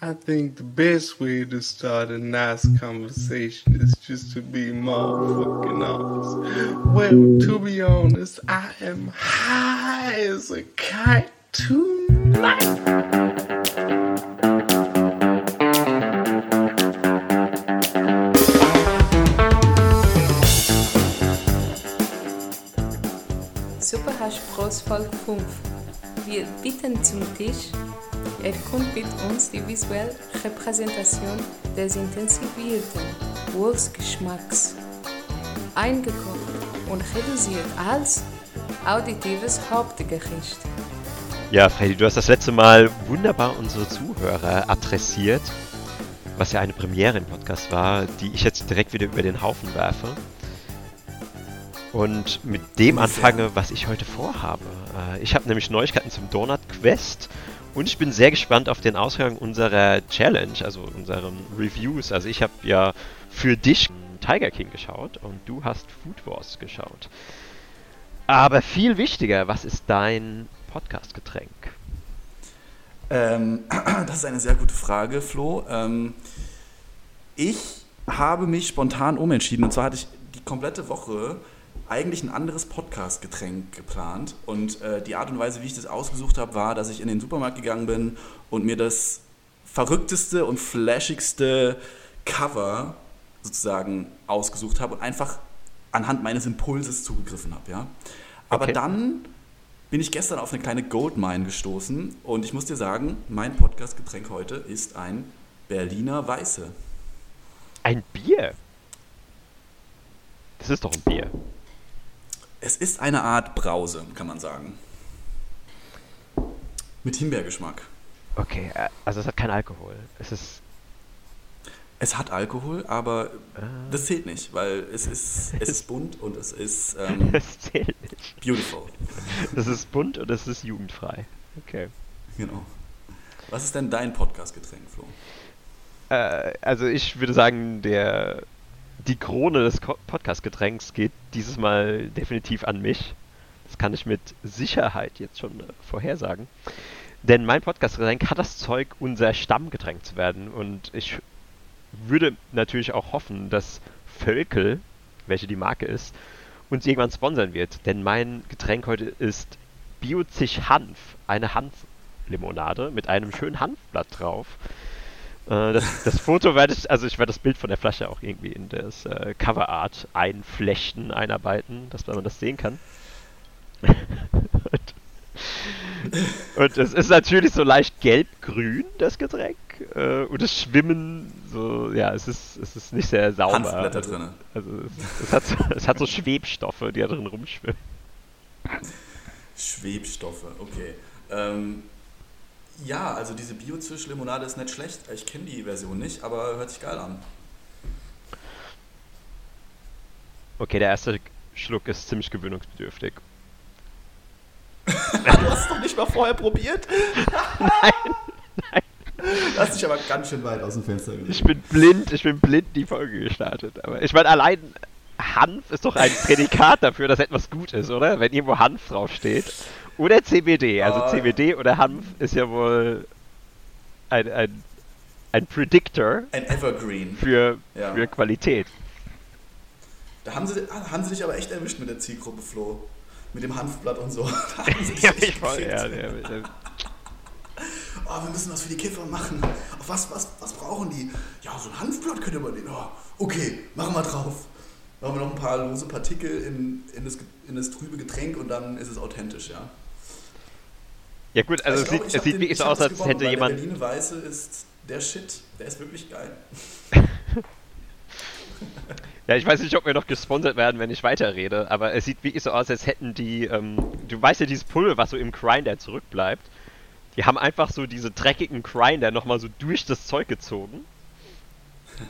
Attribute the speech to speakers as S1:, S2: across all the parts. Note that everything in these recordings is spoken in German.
S1: I think the best way to start a nice conversation is just to be motherfucking honest. Well, to be honest, I am high as a kite tonight.
S2: Superhaschbros Folge 5. Wir bitten zum Tisch. Er kommt mit uns die visuelle Repräsentation des intensivierten Wurstgeschmacks. Eingekocht und reduziert als auditives Hauptgericht.
S3: Ja, Freddy, du hast das letzte Mal wunderbar unsere Zuhörer adressiert, was ja eine Premiere im Podcast war, die ich jetzt direkt wieder über den Haufen werfe. Und mit dem anfange, was ich heute vorhabe. Äh, Ich habe nämlich Neuigkeiten zum Donut Quest und ich bin sehr gespannt auf den Ausgang unserer Challenge, also unseren Reviews. Also ich habe ja für dich Tiger King geschaut und du hast Food Wars geschaut. Aber viel wichtiger, was ist dein Podcast-Getränk?
S4: Ähm, das ist eine sehr gute Frage, Flo. Ähm, ich habe mich spontan umentschieden. Und zwar hatte ich die komplette Woche eigentlich ein anderes Podcast-Getränk geplant. Und äh, die Art und Weise, wie ich das ausgesucht habe, war, dass ich in den Supermarkt gegangen bin und mir das verrückteste und flashigste Cover sozusagen ausgesucht habe und einfach anhand meines Impulses zugegriffen habe. Ja? Aber
S3: Okay.
S4: dann bin ich gestern auf eine kleine Goldmine gestoßen und ich muss dir sagen, mein Podcast-Getränk heute ist ein Berliner Weiße.
S3: Ein Bier? Das ist doch ein Bier.
S4: Es ist eine Art Brause, kann man sagen. Mit Himbeergeschmack.
S3: Okay, äh, also es hat keinen Alkohol. Es ist.
S4: Es hat Alkohol, aber
S3: Ah.
S4: das zählt nicht, weil es ist, es ist bunt und es ist ähm,
S3: Es zählt nicht.
S4: beautiful.
S3: Das ist bunt und es ist jugendfrei. Okay.
S4: Genau. Was ist denn dein Podcast-Getränk, Flo?
S3: Äh, also ich würde sagen, der die Krone des Podcast-Getränks geht dieses Mal definitiv an mich. Das kann ich mit Sicherheit jetzt schon äh, vorhersagen. Denn mein Podcast-Getränk hat das Zeug, unser Stammgetränk zu werden. Und ich würde natürlich auch hoffen, dass Völkel, welche die Marke ist, uns irgendwann sponsern wird. Denn mein Getränk heute ist Biozig Hanf, eine Hanflimonade mit einem schönen Hanfblatt drauf. Äh, das, das Foto werde ich, also ich werde das Bild von der Flasche auch irgendwie in das äh, Coverart einflechten, einarbeiten, dass man das sehen kann. und, und es ist natürlich so leicht gelb-grün, das Getränk. Äh, und das Schwimmen, so, ja, es ist, es ist nicht sehr sauber.
S4: Hanfblätter
S3: also,
S4: drinne.
S3: Also es, es, hat so, es hat so Schwebstoffe, die da drin rumschwimmen.
S4: Schwebstoffe, okay. Ähm, ja, also diese Bio-Zwisch-Limonade ist nicht schlecht. Ich kenne die Version nicht, aber hört sich geil an.
S3: Okay, der erste Schluck ist ziemlich gewöhnungsbedürftig.
S4: Du hast es doch nicht mal vorher probiert? nein, nein. Du hast dich aber ganz schön weit aus dem Fenster gelegt.
S3: Ich bin blind, ich bin blind die Folge gestartet. Aber ich meine, allein Hanf ist doch ein Prädikat dafür, dass etwas gut ist, oder? Wenn irgendwo Hanf draufsteht. Oder CBD. Also
S4: Ah.
S3: CBD oder Hanf ist ja wohl ein, ein, ein Predictor
S4: Ein Evergreen.
S3: für,
S4: Ja.
S3: für Qualität.
S4: Da haben sie, ah, haben sie dich aber echt erwischt mit der Zielgruppe, Flo. Mit dem Hanfblatt und so. Da haben sie dich
S3: Ja,
S4: echt
S3: voll, ja.
S4: Oh, wir müssen was für die Kiffer machen. Auf was, was, was brauchen die? Ja, so ein Hanfblatt könnte man nehmen. Ja, okay, machen wir drauf. Machen wir noch ein paar lose Partikel in, in, das, in das trübe Getränk und dann ist es authentisch, ja.
S3: ja gut, also
S4: Ich
S3: es
S4: glaub,
S3: sieht, wirklich
S4: ich
S3: so aus, als
S4: gewonnen,
S3: hätte jemand
S4: Der Berliner Weiße ist der Shit. Der ist wirklich geil.
S3: Ja, ich weiß nicht, ob wir noch gesponsert werden, wenn ich weiterrede, aber es sieht wirklich so aus, als hätten die, ähm, du weißt ja, dieses Pulver, was so im Grinder zurückbleibt, die haben einfach so diese dreckigen Grinder nochmal so durch das Zeug gezogen.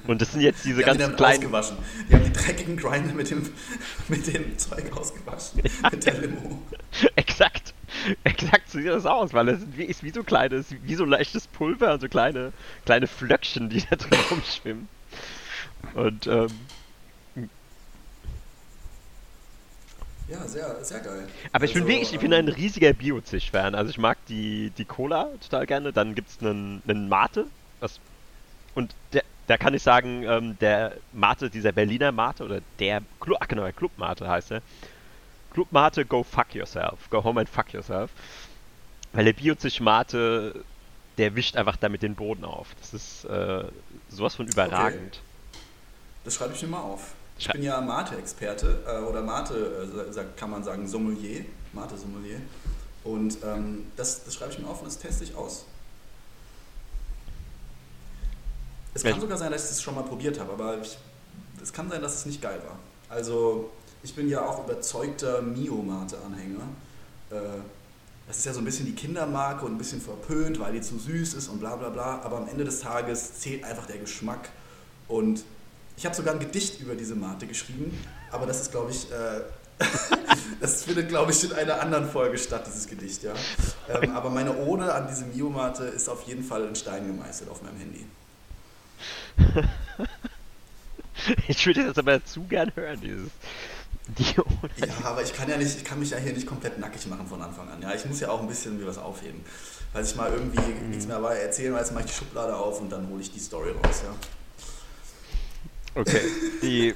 S3: Und das sind jetzt diese
S4: Die haben die
S3: ganzen kleinen.
S4: ausgewaschen. Die haben die dreckigen Grinder mit dem, mit dem Zeug ausgewaschen. mit der Limo.
S3: Exakt. Exakt so sieht das aus, weil es ist wie, so kleines, wie so leichtes Pulver so kleine, kleine Flöckchen, die da drin rumschwimmen. Und, ähm,
S4: Ja, sehr, sehr geil.
S3: Aber ich bin
S4: Also,
S3: wirklich, ich bin
S4: ähm,
S3: ein riesiger Bio-Zisch-Fan. Also ich mag die, die Cola total gerne. Dann gibt es einen, einen Mate, Was, und der, da kann ich sagen, ähm, der Mate, dieser Berliner Mate, oder der Club, ach genau, der Club Mate heißt er. Club Mate, go fuck yourself. Go home and fuck yourself. Weil der Biozich Mate, der wischt einfach damit den Boden auf. Das ist äh, sowas von überragend.
S4: Okay. Das schreibe ich mir mal auf. Ich
S3: Schrei-
S4: bin ja Mate-Experte äh, oder Mate, äh, kann man sagen, Sommelier. Mate-Sommelier. Und ähm, das, das schreibe ich mir auf und das teste ich aus. Es kann sogar sein, dass ich das schon mal probiert habe, aber ich, es kann sein, dass es nicht geil war. Also, ich bin ja auch überzeugter Mio-Mate-Anhänger. Äh, das ist ja so ein bisschen die Kindermarke und ein bisschen verpönt, weil die zu süß ist und bla bla bla. Aber am Ende des Tages zählt einfach der Geschmack. Und ich habe sogar ein Gedicht über diese Mate geschrieben, aber das ist, glaube ich, äh, das findet, glaube ich, in einer anderen Folge statt, dieses Gedicht, ja. Ähm, aber meine Ode an diese Mio-Mate ist auf jeden Fall in Stein gemeißelt auf meinem Handy.
S3: Ich würde das aber zu gern hören, dieses. Die
S4: Ja, aber ich kann ja nicht, ich kann mich ja hier nicht komplett nackig machen von Anfang an. Ja, ich muss ja auch ein bisschen mir was aufheben. Falls ich mal irgendwie nichts mehr erzählen weiß, mache ich die Schublade auf und dann hole ich die Story raus, ja.
S3: Okay. Die.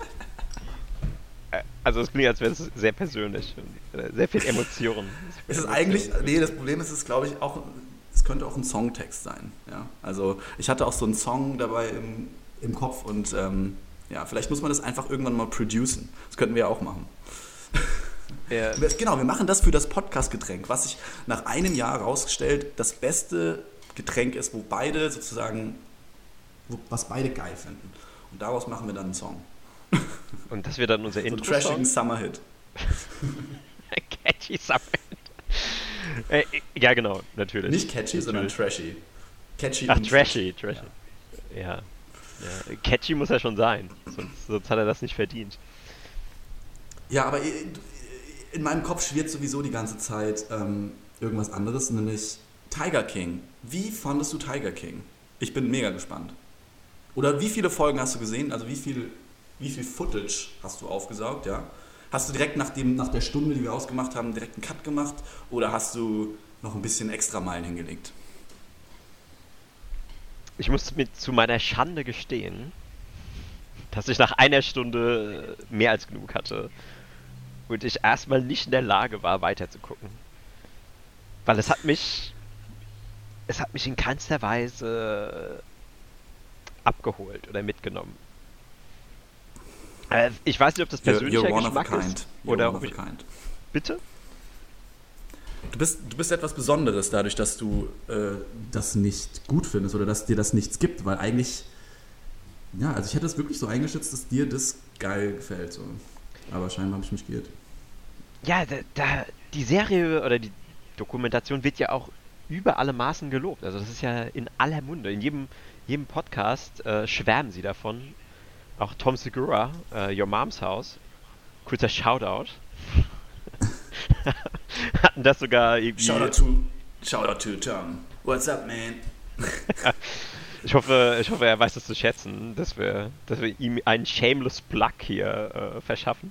S3: äh, Also es klingt, als wäre es sehr persönlich äh, sehr viel Emotionen.
S4: Es ist eigentlich, nee, das Problem ist, es ist, glaube ich, auch, es könnte auch ein Songtext sein. Ja? Also ich hatte auch so einen Song dabei im, im Kopf und ähm, ja, vielleicht muss man das einfach irgendwann mal producen. Das könnten wir ja auch machen.
S3: Ja,
S4: Genau, wir machen das für das Podcast-Getränk, was sich nach einem Jahr herausgestellt das beste Getränk ist, wo beide sozusagen, wo, was beide geil finden. Und daraus machen wir dann einen Song.
S3: und das wird dann unser
S4: So
S3: Intro.
S4: trashigen Summer-Hit.
S3: Catchy Summit. Äh, ja, genau, natürlich.
S4: Nicht catchy, sondern
S3: Natürlich.
S4: trashy. Catchy
S3: Ach,
S4: und
S3: trashy, trashy. Ja. ja. Catchy muss er schon sein, sonst, sonst hat er das nicht verdient.
S4: Ja, aber in meinem Kopf schwirrt sowieso die ganze Zeit ähm, irgendwas anderes, nämlich Tiger King. Wie fandest du Tiger King? Ich bin mega gespannt. Oder wie viele Folgen hast du gesehen? Also wie viel, wie viel Footage hast du aufgesaugt, ja? Hast du direkt nach, dem, nach der Stunde, die wir ausgemacht haben, direkt einen Cut gemacht? Oder hast du noch ein bisschen extra Meilen hingelegt?
S3: Ich muss mir zu meiner Schande gestehen, dass ich nach einer Stunde mehr als genug hatte und ich erstmal nicht in der Lage war, weiterzugucken. Weil es hat mich. Es hat mich in keinster Weise abgeholt oder mitgenommen. Äh, Ich weiß nicht, ob das persönlicher Geschmack
S4: of a kind.
S3: ist.
S4: You're
S3: Oder ob ich, bitte?
S4: Du bist, du bist etwas Besonderes dadurch, dass du äh, das nicht gut findest oder dass dir das nichts gibt, weil eigentlich, ja, also ich hätte es wirklich so eingeschätzt, dass dir das geil gefällt. So. Aber scheinbar habe ich mich geirrt.
S3: Ja, da, da, die Serie oder die Dokumentation wird ja auch über alle Maßen gelobt. Also das ist ja in aller Munde. In jedem, jedem Podcast äh, schwärmen sie davon. Auch Tom Segura, äh, Your Mom's House, kurzer Shoutout, hatten das sogar irgendwie...
S4: Shout out to, shout out to Tom. What's up, man?
S3: Ich hoffe, ich hoffe, er weiß das zu schätzen, dass wir, dass wir ihm einen shameless Plug hier äh, verschaffen.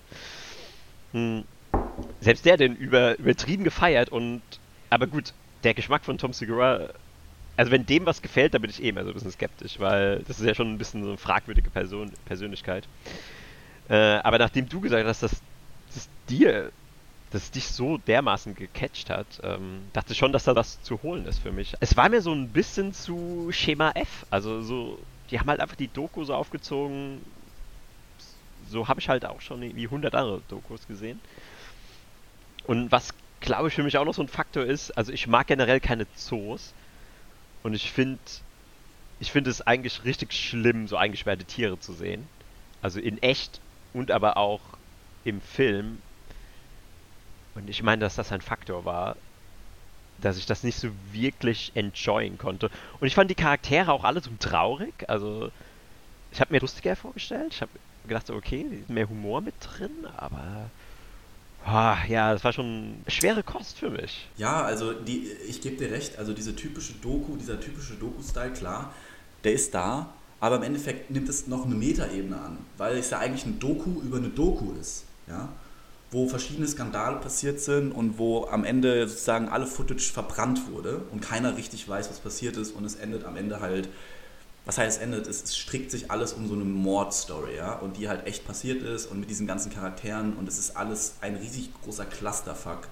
S3: Hm. Selbst der den über, übertrieben gefeiert und aber gut, der Geschmack von Tom Segura, also wenn dem was gefällt, dann bin ich eh immer so ein bisschen skeptisch, weil das ist ja schon ein bisschen so eine fragwürdige Person, Persönlichkeit. Äh, aber nachdem du gesagt hast, dass das dir, dass dich so dermaßen gecatcht hat, ähm, dachte ich schon, dass da was zu holen ist für mich. Es war mir so ein bisschen zu Schema F. Also so, die haben halt einfach die Doku so aufgezogen. So habe ich halt auch schon irgendwie 100 andere Dokus gesehen. Und was, glaube ich, für mich auch noch so ein Faktor ist, also ich mag generell keine Zoos. Und ich finde, ich finde es eigentlich richtig schlimm, so eingesperrte Tiere zu sehen. Also in echt und aber auch im Film. Und ich meine, dass das ein Faktor war, dass ich das nicht so wirklich enjoyen konnte. Und ich fand die Charaktere auch alle so traurig. Also, ich habe mir lustiger vorgestellt. Ich habe gedacht, okay, mehr Humor mit drin, aber. Ja, das war schon schwere Kost für mich.
S4: Ja, also die, ich gebe dir recht, also diese typische Doku, dieser typische Doku-Style, klar, der ist da, aber im Endeffekt nimmt es noch eine Metaebene an, weil es ja eigentlich ein Doku über eine Doku ist, ja, wo verschiedene Skandale passiert sind und wo am Ende sozusagen alle Footage verbrannt wurde und keiner richtig weiß, was passiert ist und es endet am Ende halt was heißt es endet, es, es strickt sich alles um so eine Mordstory, ja, und die halt echt passiert ist und mit diesen ganzen Charakteren und es ist alles ein riesig großer Clusterfuck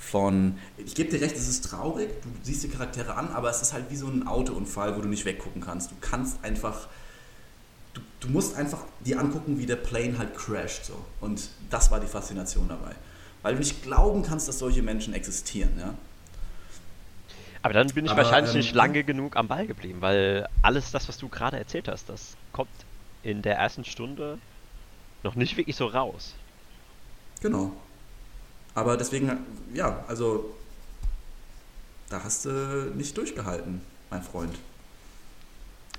S4: von, ich gebe dir recht, es ist traurig, du siehst die Charaktere an, aber es ist halt wie so ein Autounfall, wo du nicht weggucken kannst. Du kannst einfach, du, du musst einfach dir angucken, wie der Plane halt crasht, so. Und das war die Faszination dabei. Weil du nicht glauben kannst, dass solche Menschen existieren, ja.
S3: Aber dann bin ich
S4: Aber,
S3: wahrscheinlich
S4: ähm,
S3: nicht lange genug am Ball geblieben, weil alles das, was du gerade erzählt hast, das kommt in der ersten Stunde noch nicht wirklich so raus.
S4: Genau. Aber deswegen, ja, also da hast du nicht durchgehalten, mein Freund.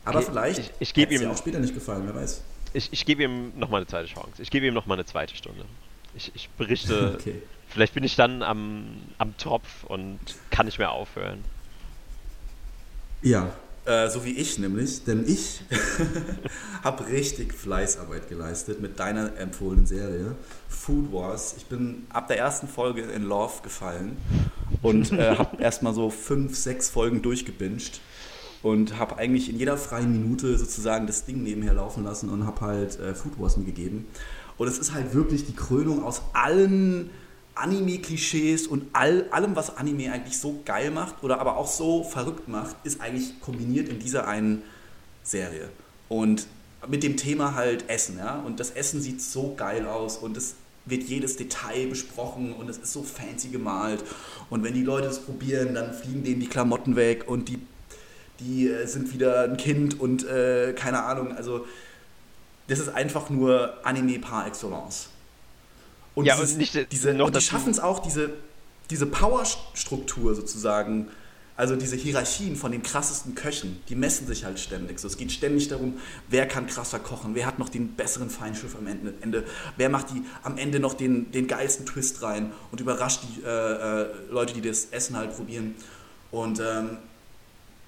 S4: Aber
S3: Okay,
S4: vielleicht
S3: ich- ich geb
S4: hätt's dir
S3: ihm-
S4: auch später nicht gefallen, wer weiß.
S3: Ich, ich gebe ihm nochmal eine zweite Chance. Ich gebe ihm nochmal eine zweite Stunde. Ich, ich berichte,
S4: Okay.
S3: vielleicht bin ich dann am, am Tropf und kann nicht mehr aufhören.
S4: Ja, äh, so wie ich nämlich, denn ich habe richtig Fleißarbeit geleistet mit deiner empfohlenen Serie Food Wars. Ich bin ab der ersten Folge in Love gefallen und äh, habe erstmal so fünf, sechs Folgen durchgebinged und habe eigentlich in jeder freien Minute sozusagen das Ding nebenher laufen lassen und habe halt äh, Food Wars mir gegeben. Und es ist halt wirklich die Krönung aus allen Anime-Klischees und all, allem, was Anime eigentlich so geil macht oder aber auch so verrückt macht, ist eigentlich kombiniert in dieser einen Serie. Und mit dem Thema halt Essen, ja. Und das Essen sieht so geil aus und es wird jedes Detail besprochen und es ist so fancy gemalt. Und wenn die Leute es probieren, dann fliegen denen die Klamotten weg und die, die äh, sind wieder ein Kind und äh, keine Ahnung. Also, das ist einfach nur Anime par excellence. Und
S3: Ja,
S4: dieses,
S3: und nicht,
S4: diese,
S3: noch
S4: und die schaffen es auch, diese, diese Powerstruktur sozusagen, also diese Hierarchien von den krassesten Köchen, die messen sich halt ständig. So, es geht ständig darum, wer kann krasser kochen, wer hat noch den besseren Feinschiff am Ende, Ende wer macht die am Ende noch den, den geilsten Twist rein und überrascht die äh, äh, Leute, die das Essen halt probieren. Und ähm,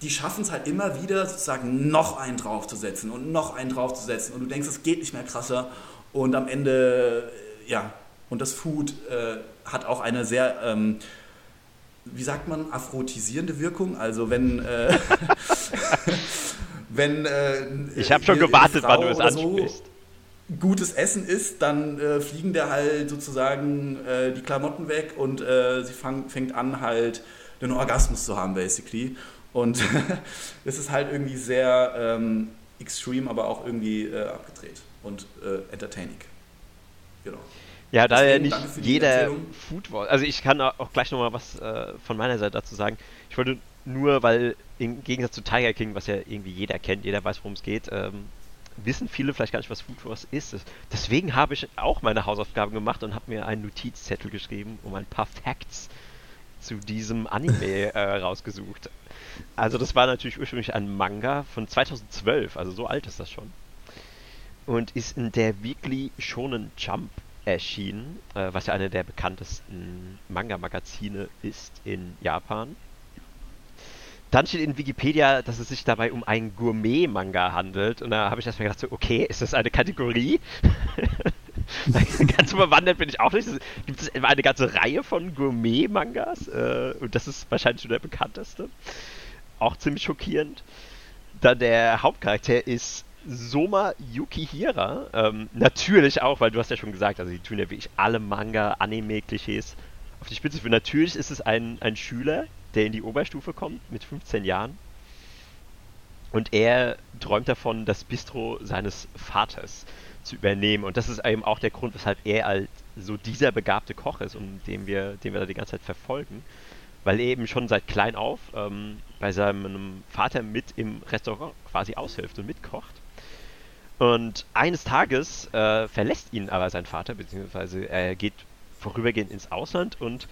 S4: die schaffen es halt immer wieder sozusagen noch einen draufzusetzen und noch einen draufzusetzen und du denkst, es geht nicht mehr krasser und am Ende, ja, und das Food äh, hat auch eine sehr, ähm, wie sagt man, aphrodisierende Wirkung, also wenn, äh, wenn äh,
S3: Ich habe schon gewartet, wann du es
S4: oder so
S3: ansprichst.
S4: gutes Essen isst, dann äh, fliegen der halt sozusagen äh, die Klamotten weg und äh, sie fang, fängt an halt einen Orgasmus zu haben, basically. Und es ist halt irgendwie sehr ähm, extrem, aber auch irgendwie äh, abgedreht und äh, entertaining. Genau.
S3: Ja, da ja nicht jeder
S4: Empfehlung.
S3: Food Wars. Also ich kann auch gleich nochmal was äh, von meiner Seite dazu sagen. Ich wollte nur, weil im Gegensatz zu Tiger King, was ja irgendwie jeder kennt, jeder weiß, worum es geht, ähm, wissen viele vielleicht gar nicht, was Food Wars ist. Deswegen habe ich auch meine Hausaufgaben gemacht und habe mir einen Notizzettel geschrieben, um ein paar Facts zu diesem Anime äh, rausgesucht. Also das war natürlich ursprünglich ein Manga von 2012, also so alt ist das schon. Und ist in der Weekly Shonen Jump erschienen, äh, was ja eine der bekanntesten Manga-Magazine ist in Japan. Dann steht in Wikipedia, dass es sich dabei um einen Gourmet-Manga handelt. Und da habe ich erstmal gedacht, so, okay, ist das eine Kategorie? Ganz überwandert bin ich auch nicht. Gibt es eine ganze Reihe von Gourmet-Mangas? Äh, und das ist wahrscheinlich schon der bekannteste. Auch ziemlich schockierend. Dann der Hauptcharakter ist Soma Yukihira. Ähm, natürlich auch, weil du hast ja schon gesagt, also die tun ja wirklich alle Manga, Anime-Klischees auf die Spitze führen. Natürlich ist es ein, ein Schüler, der in die Oberstufe kommt mit 15 Jahren. Und er träumt davon, das Bistro seines Vaters zu übernehmen. Und das ist eben auch der Grund, weshalb er als so dieser begabte Koch ist und den wir, den wir da die ganze Zeit verfolgen. Weil er eben schon seit klein auf ähm, bei seinem Vater mit im Restaurant quasi aushilft und mitkocht. Und eines Tages äh, verlässt ihn aber sein Vater, beziehungsweise er geht vorübergehend ins Ausland und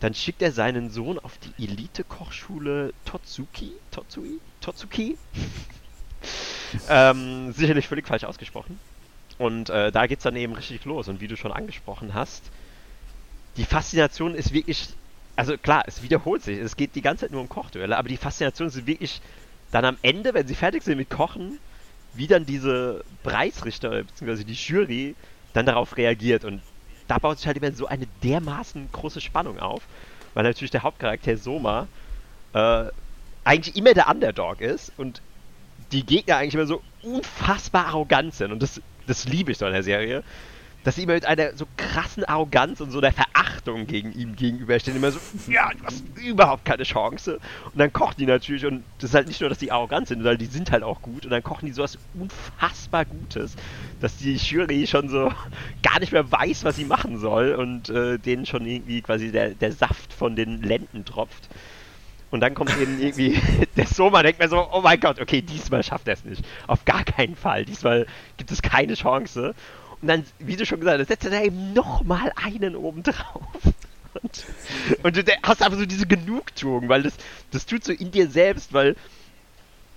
S3: dann schickt er seinen Sohn auf die Elite-Kochschule Totsuki, Totsui, Totsuki. ähm, sicherlich völlig falsch ausgesprochen. Und äh, da geht's dann eben richtig los. Und wie du schon angesprochen hast, die Faszination ist wirklich, also klar, es wiederholt sich. Es geht die ganze Zeit nur um Kochduelle, aber die Faszination ist wirklich dann am Ende, wenn sie fertig sind mit Kochen, wie dann diese Preisrichter bzw. die Jury dann darauf reagiert. Und da baut sich halt immer so eine dermaßen große Spannung auf, weil natürlich der Hauptcharakter Soma äh, eigentlich immer der Underdog ist und die Gegner eigentlich immer so unfassbar arrogant sind. Und das, das liebe ich so in der Serie. Dass sie immer mit einer so krassen Arroganz und so der Verachtung gegen ihm gegenüberstehen. Immer so, ja, du hast überhaupt keine Chance. Und dann kochen die natürlich. Und das ist halt nicht nur, dass die arrogant sind, sondern die sind halt auch gut. Und dann kochen die sowas unfassbar Gutes, dass die Jury schon so gar nicht mehr weiß, was sie machen soll. Und äh, denen schon irgendwie quasi der, der Saft von den Lenden tropft. Und dann kommt eben irgendwie der Soma, denkt mir so, oh mein Gott, okay, diesmal schafft er es nicht. Auf gar keinen Fall. Diesmal gibt es keine Chance. Und dann, wie du schon gesagt hast, setzt er da eben nochmal einen oben drauf. Und, und du hast einfach so diese Genugtuung, weil das, das tut so in dir selbst, weil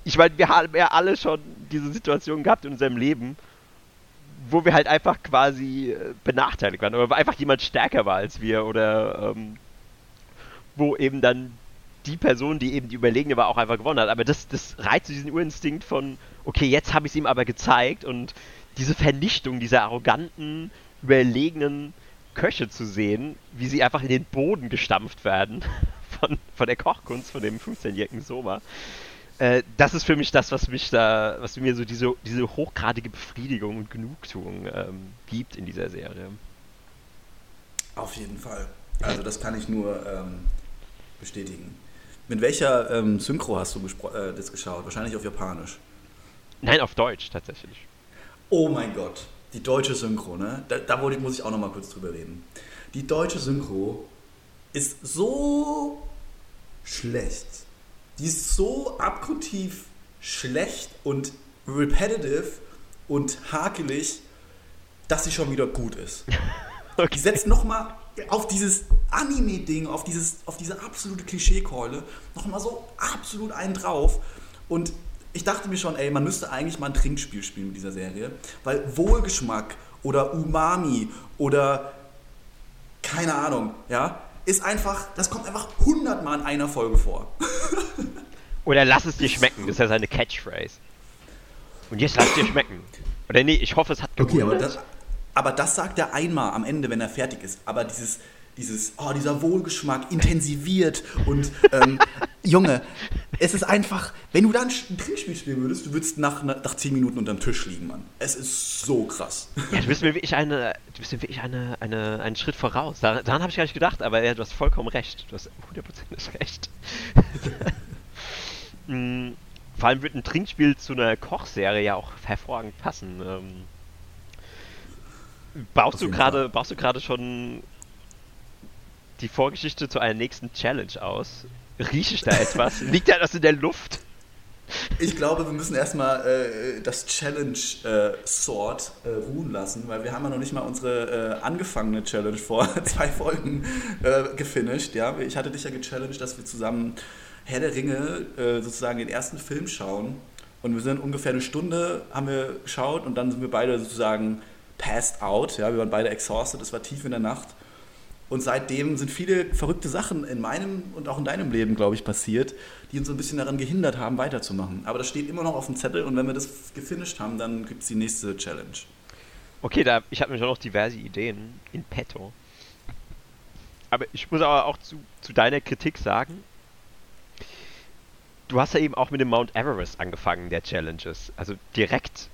S3: ich meine, wir haben ja alle schon diese Situation gehabt in unserem Leben, wo wir halt einfach quasi äh, benachteiligt waren, oder wo einfach jemand stärker war als wir, oder ähm, wo eben dann die Person, die eben die Überlegene war, auch einfach gewonnen hat. Aber das, das reizt diesen Urinstinkt von, okay, jetzt habe ich es ihm aber gezeigt und diese Vernichtung dieser arroganten, überlegenen Köche zu sehen, wie sie einfach in den Boden gestampft werden von, von der Kochkunst von dem 15-jährigen Soma. Äh, das ist für mich das, was mich da, was mir so diese, diese hochgradige Befriedigung und Genugtuung ähm, gibt in dieser Serie.
S4: Auf jeden Fall. Also das kann ich nur ähm, bestätigen. Mit welcher ähm, Synchro hast du äh, das geschaut? Wahrscheinlich auf Japanisch.
S3: Nein, auf Deutsch tatsächlich.
S4: Oh mein Gott, die deutsche Synchro, ne? Da, da muss ich auch noch mal kurz drüber reden. Die deutsche Synchro ist so schlecht. Die ist so abgrundtief schlecht und repetitive und hakelig, dass sie schon wieder gut ist. okay. Die setzt noch mal auf dieses Anime-Ding, auf, auf diese absolute Klischeekeule noch mal so absolut einen drauf. Und ich dachte mir schon, ey, man müsste eigentlich mal ein Trinkspiel spielen mit dieser Serie, weil Wohlgeschmack oder Umami oder keine Ahnung, ja, ist einfach, das kommt einfach hundertmal in einer Folge vor.
S3: oder lass es dir schmecken, das ist ja seine Catchphrase. Und jetzt lass es dir schmecken. Oder nee, ich hoffe, es hat
S4: gewundert. Okay, aber das, aber das sagt er einmal am Ende, wenn er fertig ist. Aber dieses, dieses, oh, dieser Wohlgeschmack intensiviert und ähm, Junge, es ist einfach, wenn du dann ein Trinkspiel spielen würdest, du würdest nach, nach 10 Minuten unterm Tisch liegen, Mann. Es ist so krass.
S3: Ja, du bist mir wirklich, eine, du bist mir wirklich eine, eine, einen Schritt voraus. Daran, daran habe ich gar nicht gedacht, aber ja, du hast vollkommen recht. Du hast hundertprozentig recht. mm, vor allem wird ein Trinkspiel zu einer Kochserie ja auch hervorragend passen. Ähm, baust, du grade, baust du gerade schon die Vorgeschichte zu einer nächsten Challenge aus? Rieche ich da etwas? Liegt da etwas in der Luft?
S4: Ich glaube, wir müssen erstmal äh, das Challenge-Sword äh, äh, ruhen lassen, weil wir haben ja noch nicht mal unsere äh, angefangene Challenge vor zwei Folgen äh, gefinisht. Ja? Ich hatte dich ja gechallenged, dass wir zusammen Herr der Ringe sozusagen den ersten Film schauen. Und wir sind ungefähr eine Stunde, haben wir geschaut und dann sind wir beide sozusagen passed out. Ja? Wir waren beide exhausted, es war tief in der Nacht. Und seitdem sind viele verrückte Sachen in meinem und auch in deinem Leben, glaube ich, passiert, die uns so ein bisschen daran gehindert haben, weiterzumachen. Aber das steht immer noch auf dem Zettel und wenn wir das gefinisht haben, dann gibt es die nächste Challenge.
S3: Okay, da, ich habe mir schon noch diverse Ideen in petto. Aber ich muss aber auch zu, zu deiner Kritik sagen, du hast ja eben auch mit dem Mount Everest angefangen, der Challenges. Also direkt,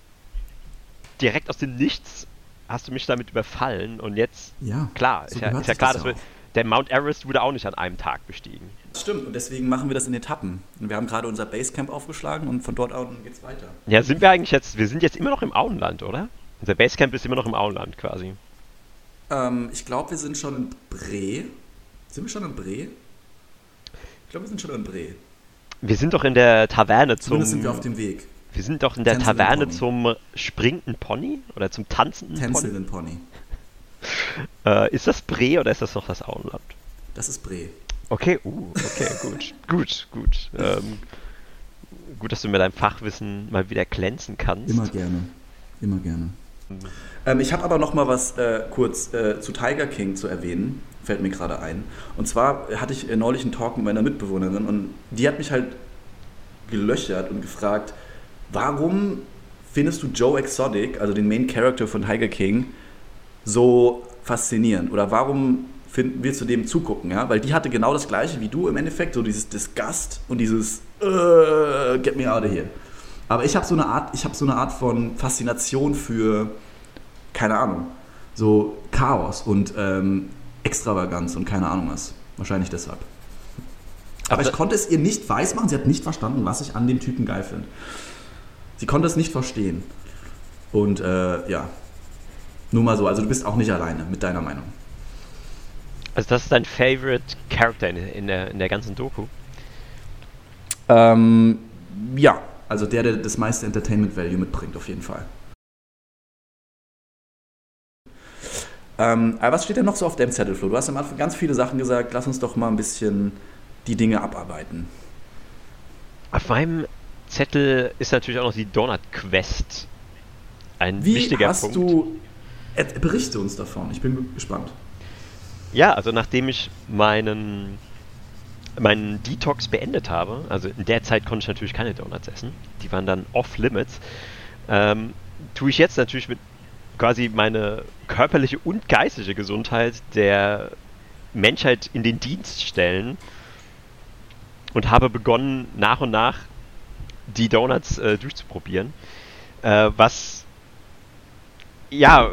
S3: direkt aus dem Nichts hast du mich damit überfallen und jetzt,
S4: ja,
S3: klar, so ist, ja, ist ja klar, dass wir, der Mount Everest wurde auch nicht an einem Tag bestiegen.
S4: Das stimmt und deswegen machen wir das in Etappen. Und wir haben gerade unser Basecamp aufgeschlagen und von dort aus geht es weiter.
S3: Ja, sind wir eigentlich jetzt, wir sind jetzt immer noch im Auenland, oder? Unser Basecamp ist immer noch im Auenland quasi.
S4: Ähm, ich glaube, wir sind schon in Bre. Sind wir schon in Bre? Ich glaube, wir sind schon in Bre.
S3: Wir sind doch in der Taverne zum.
S4: Zumindest sind wir auf dem Weg.
S3: Wir sind doch in der Tänzelnden Taverne Pony. zum springenden Pony oder zum tanzenden
S4: Tänzelnden Pony.
S3: Pony. Äh, ist das Bre oder ist das noch das Auenland?
S4: Das ist Bre.
S3: Okay, uh, okay, gut, gut, gut. Ähm, gut, dass du mit deinem Fachwissen mal wieder glänzen kannst.
S4: Immer gerne, immer gerne. Mhm. Ähm, ich habe aber noch mal was äh, kurz äh, zu Tiger King zu erwähnen, fällt mir gerade ein. Und zwar hatte ich äh, neulich einen Talk mit meiner Mitbewohnerin und die hat mich halt gelöchert und gefragt, warum findest du Joe Exotic, also den Main Character von Tiger King, so faszinierend? Oder warum find, willst du dem zugucken? Ja? Weil die hatte genau das gleiche wie du im Endeffekt, so dieses Disgust und dieses uh, Get me out of here. Aber ich habe so eine Art, ich habe so eine Art von Faszination für, keine Ahnung, so Chaos und ähm, Extravaganz und keine Ahnung was. Wahrscheinlich deshalb. Aber ich konnte es ihr nicht weismachen. Sie hat nicht verstanden, was ich an dem Typen geil finde. Sie konnte es nicht verstehen. Und äh, ja, nur mal so. Also du bist auch nicht alleine mit deiner Meinung.
S3: Also das ist dein Favorite Character in, in, der, in der ganzen Doku.
S4: Ähm, ja, also der, der das meiste Entertainment Value mitbringt, auf jeden Fall. Ähm, aber was steht denn noch so auf deinem Zettel, Flo? Du hast am Anfang ganz viele Sachen gesagt. Lass uns doch mal ein bisschen die Dinge abarbeiten.
S3: Auf meinem Zettel ist natürlich auch noch die Donut Quest. Ein
S4: Wie
S3: wichtiger
S4: hast
S3: Punkt.
S4: du... Berichte uns davon. Ich bin gespannt.
S3: Ja, also nachdem ich meinen, meinen Detox beendet habe, also in der Zeit konnte ich natürlich keine Donuts essen, die waren dann off-limits, ähm, tue ich jetzt natürlich mit quasi meine körperliche und geistige Gesundheit der Menschheit in den Dienst stellen und habe begonnen, nach und nach die Donuts äh, durchzuprobieren, äh, was ja,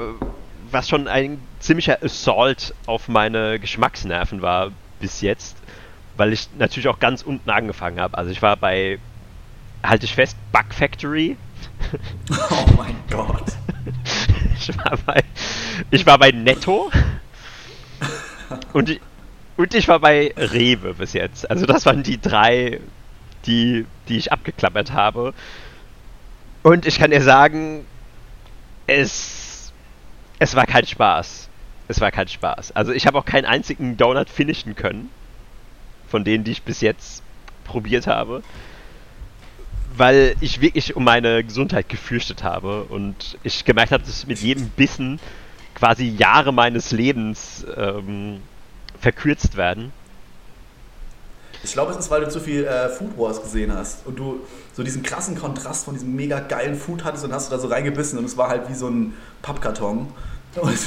S3: was schon ein ziemlicher Assault auf meine Geschmacksnerven war bis jetzt, weil ich natürlich auch ganz unten angefangen habe. Also ich war bei, halte ich fest, Bug Factory.
S4: Oh mein Gott.
S3: Ich war bei, ich war bei Netto. Und ich, und ich war bei Rewe bis jetzt. Also das waren die drei, die, die ich abgeklappert habe. Und ich kann dir sagen, es, es war kein Spaß. Es war kein Spaß. Also ich habe auch keinen einzigen Donut finishen können. Von denen, die ich bis jetzt probiert habe. Weil ich wirklich um meine Gesundheit gefürchtet habe. Und ich gemerkt habe, dass mit jedem Bissen quasi Jahre meines Lebens ähm, verkürzt werden.
S4: Ich glaube, es ist, weil du zu viel äh, Food Wars gesehen hast und du so diesen krassen Kontrast von diesem mega geilen Food hattest und hast du da so reingebissen und es war halt wie so ein Pappkarton. Und,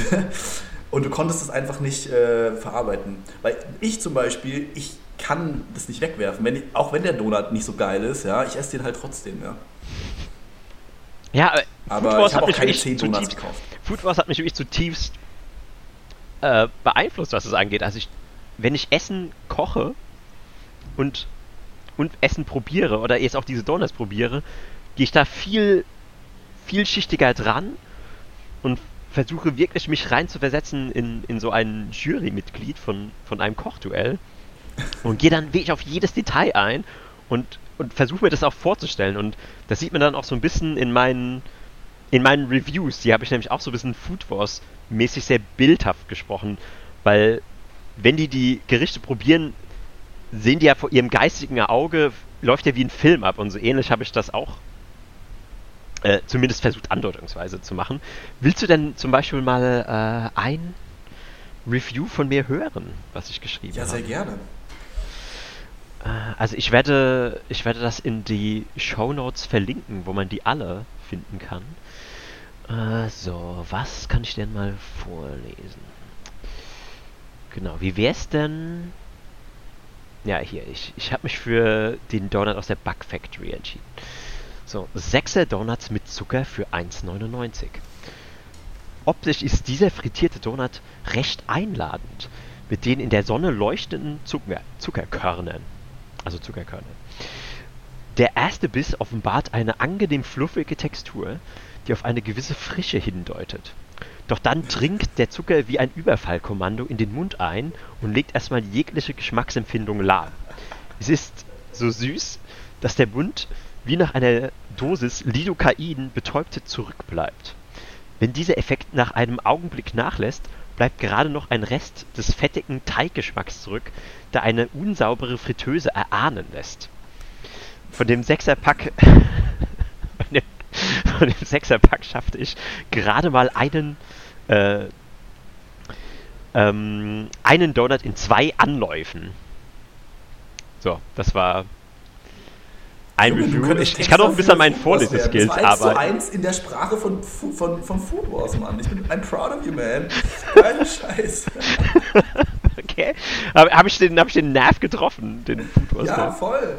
S4: und du konntest es einfach nicht äh, verarbeiten. Weil ich zum Beispiel, ich kann das nicht wegwerfen. Wenn ich, auch wenn der Donut nicht so geil ist, ja, ich esse den halt trotzdem, ja.
S3: Ja, aber,
S4: Aber
S3: Food Wars
S4: ich habe auch keine
S3: wirklich
S4: 10 Donuts gekauft.
S3: Food Wars hat mich wirklich zutiefst äh, beeinflusst, was es angeht. Also ich, wenn ich Essen koche und, und Essen probiere oder jetzt auch diese Donuts probiere, gehe ich da viel vielschichtiger dran und versuche wirklich mich reinzuversetzen in, in so ein Jurymitglied von, von einem Kochduell und gehe dann wirklich auf jedes Detail ein und, und versuche mir das auch vorzustellen. Und das sieht man dann auch so ein bisschen in meinen, in meinen Reviews. Die habe ich nämlich auch so ein bisschen Food Wars mäßig sehr bildhaft gesprochen, weil wenn die die Gerichte probieren, sehen die ja vor ihrem geistigen Auge, läuft ja wie ein Film ab und so ähnlich habe ich das auch äh, zumindest versucht andeutungsweise zu machen. Willst du denn zum Beispiel mal äh, ein Review von mir hören, was ich geschrieben
S4: Ja,
S3: habe?
S4: sehr gerne.
S3: Äh, Also ich werde, ich werde das in die Show Notes verlinken, wo man die alle finden kann. Äh, so, was kann ich denn mal vorlesen? Genau, wie wär's denn? Ja, hier, ich, ich habe mich für den Donut aus der Bug Factory entschieden. So, 6er Donuts mit Zucker für 1,99. Optisch ist dieser frittierte Donut recht einladend, mit den in der Sonne leuchtenden Zucker, Zuckerkörnern. Also Zuckerkörner. Der erste Biss offenbart eine angenehm fluffige Textur, die auf eine gewisse Frische hindeutet. Doch dann dringt der Zucker wie ein Überfallkommando in den Mund ein und legt erstmal jegliche Geschmacksempfindung lahm. Es ist so süß, dass der Mund wie nach einer Dosis Lidocain betäubt zurückbleibt. Wenn dieser Effekt nach einem Augenblick nachlässt, bleibt gerade noch ein Rest des fettigen Teiggeschmacks zurück, der eine unsaubere Fritteuse erahnen lässt. Von dem Sechserpack von dem, von dem Sechserpack schaffte ich gerade mal einen äh, ähm, einen Donut in zwei Anläufen. So, das war ein Review. Ich, ich kann auch ein bisschen an meinen. Vorleseskills
S4: war eins zu
S3: arbeiten.
S4: eins in der Sprache von, von, von Food Wars, Mann. Ich bin I'm proud of you, man. Geile Scheiße.
S3: Okay. Habe hab ich, den- hab ich den Nerv getroffen, den Food Wars
S4: Ja, voll.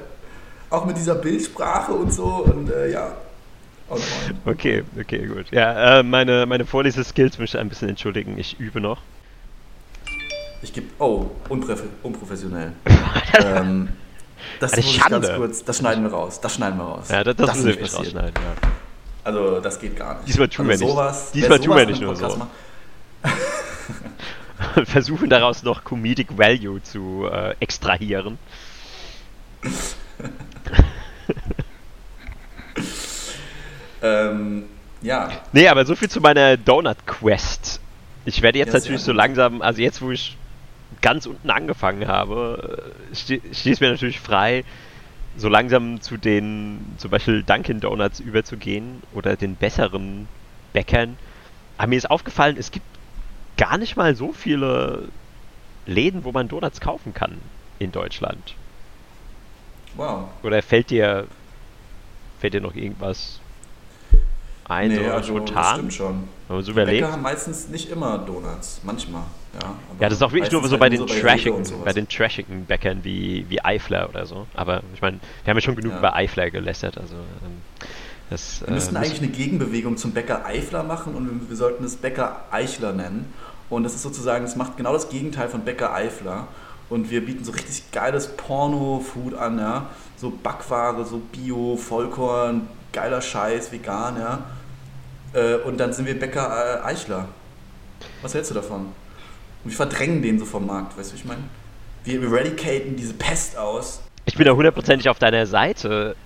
S4: Auch mit dieser Bildsprache und so und äh, ja.
S3: Okay, okay, gut. Ja, äh, meine, meine Vorleseskills möchte ich ein bisschen entschuldigen. Ich übe noch.
S4: Ich gebe. Oh, unprof unprofessionell. ähm, das
S3: Eine
S4: muss ich ganz kurz. Das schneiden wir raus. Das schneiden wir raus.
S3: Ja, das, das, wir
S4: nicht
S3: nicht
S4: passieren.
S3: rausschneiden. Ja.
S4: Also, das geht gar nicht.
S3: Diesmal tun
S4: also
S3: wir nicht.
S4: sowas,
S3: Diesmal
S4: wer
S3: tun wir nicht nur so. Versuchen daraus noch Comedic Value zu äh, extrahieren.
S4: Ähm, ja,
S3: Nee, aber so viel zu meiner Donut Quest. Ich werde jetzt
S4: Ja,
S3: natürlich so langsam, also jetzt wo ich ganz unten angefangen habe, äh, es mir natürlich frei, so langsam zu den zum Beispiel Dunkin' Donuts überzugehen oder den besseren Bäckern. Aber mir ist aufgefallen, es gibt gar nicht mal so viele Läden, wo man Donuts kaufen kann in Deutschland.
S4: wow.
S3: Oder fällt dir fällt dir noch irgendwas ein,
S4: Nee,
S3: so
S4: also, das
S3: spontan?
S4: stimmt schon.
S3: Wenn man so überlegt.
S4: Bäcker haben meistens nicht immer Donuts, manchmal. Ja,
S3: Ja, das ist auch wirklich nur so bei den
S4: Rewe
S3: trashigen, bei den trashigen Bäckern wie, wie Eifler oder so. Aber ich meine, wir haben ja schon genug
S4: Ja.
S3: über Eifler gelästert, also ähm, das
S4: Wir müssten
S3: äh,
S4: eigentlich eine Gegenbewegung zum Bäcker Eifler machen und wir, wir sollten es Bäcker Eichler nennen. Und das ist sozusagen, es macht genau das Gegenteil von Bäcker Eifler. Und wir bieten so richtig geiles Porno-Food an, ja. So Backware, so Bio, Vollkorn, geiler Scheiß, vegan, ja. Äh, Und dann sind wir Bäcker äh, Eichler. Was hältst du davon? Und wir verdrängen den so vom Markt, weißt du, wie ich meine? Wir eradicaten diese Pest aus.
S3: ich bin da hundertprozentig auf deiner Seite.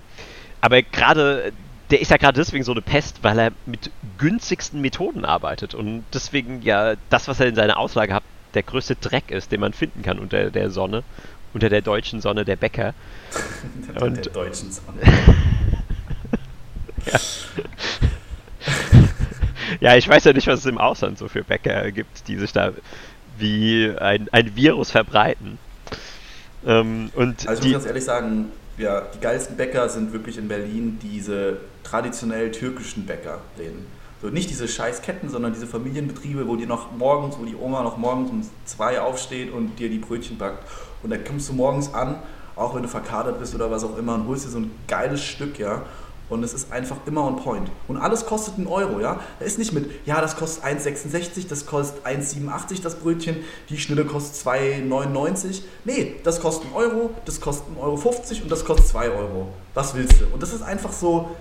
S3: Aber gerade, der ist ja gerade deswegen so eine Pest, weil er mit günstigsten Methoden arbeitet und deswegen ja das, was er in seiner Auslage hat, der größte Dreck ist, den man finden kann unter der Sonne, unter der deutschen Sonne der Bäcker. Und-
S4: der deutschen Sonne.
S3: Ja, ich weiß ja nicht, was es im Ausland so für Bäcker gibt, die sich da wie ein, ein Virus verbreiten. Ähm, und
S4: Also ich
S3: die,
S4: muss ganz ehrlich sagen, ja, die geilsten Bäcker sind wirklich in Berlin diese traditionell türkischen Bäckerläden. So nicht diese scheiß Ketten, sondern diese Familienbetriebe, wo die noch morgens, wo die Oma noch morgens um zwei aufsteht und dir die Brötchen backt. Und da kommst du morgens an, auch wenn du verkadert bist oder was auch immer, und holst dir so ein geiles Stück, ja. Und es ist einfach immer on point. Und alles kostet einen Euro, ja. Da ist nicht mit, ja, das kostet 1,66, das kostet 1,87 das Brötchen, die Schnitte kostet 2,99. Nee, das kostet einen Euro, das kostet 1,50 Euro und das kostet 2 Euro. Was willst du? Und das ist einfach so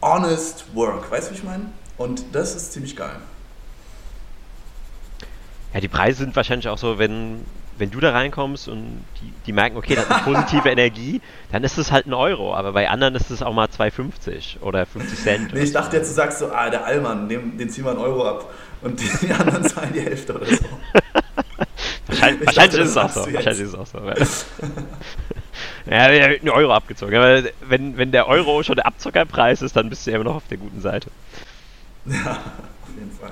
S4: honest work, weißt du, wie ich meine? Und das ist ziemlich geil.
S3: ja, die Preise sind wahrscheinlich auch so, wenn, wenn du da reinkommst und die, die merken, okay, das ist positive Energie, dann ist es halt ein Euro, aber bei anderen ist es auch mal 2,50 oder 50 Cent.
S4: Nee, ich dachte jetzt, du sagst so, ah, der Allmann, dem, den ziehen wir einen Euro ab. Und die, die anderen zahlen die Hälfte oder so.
S3: Wahrscheinlich,
S4: Ich
S3: wahrscheinlich
S4: dachte,
S3: ist es auch so. Wahrscheinlich ist es auch so. Ja, ja wird ein Euro abgezogen. Aber wenn, wenn der Euro schon der Abzockerpreis ist, dann bist du ja immer noch auf der guten Seite.
S4: Ja, auf jeden Fall.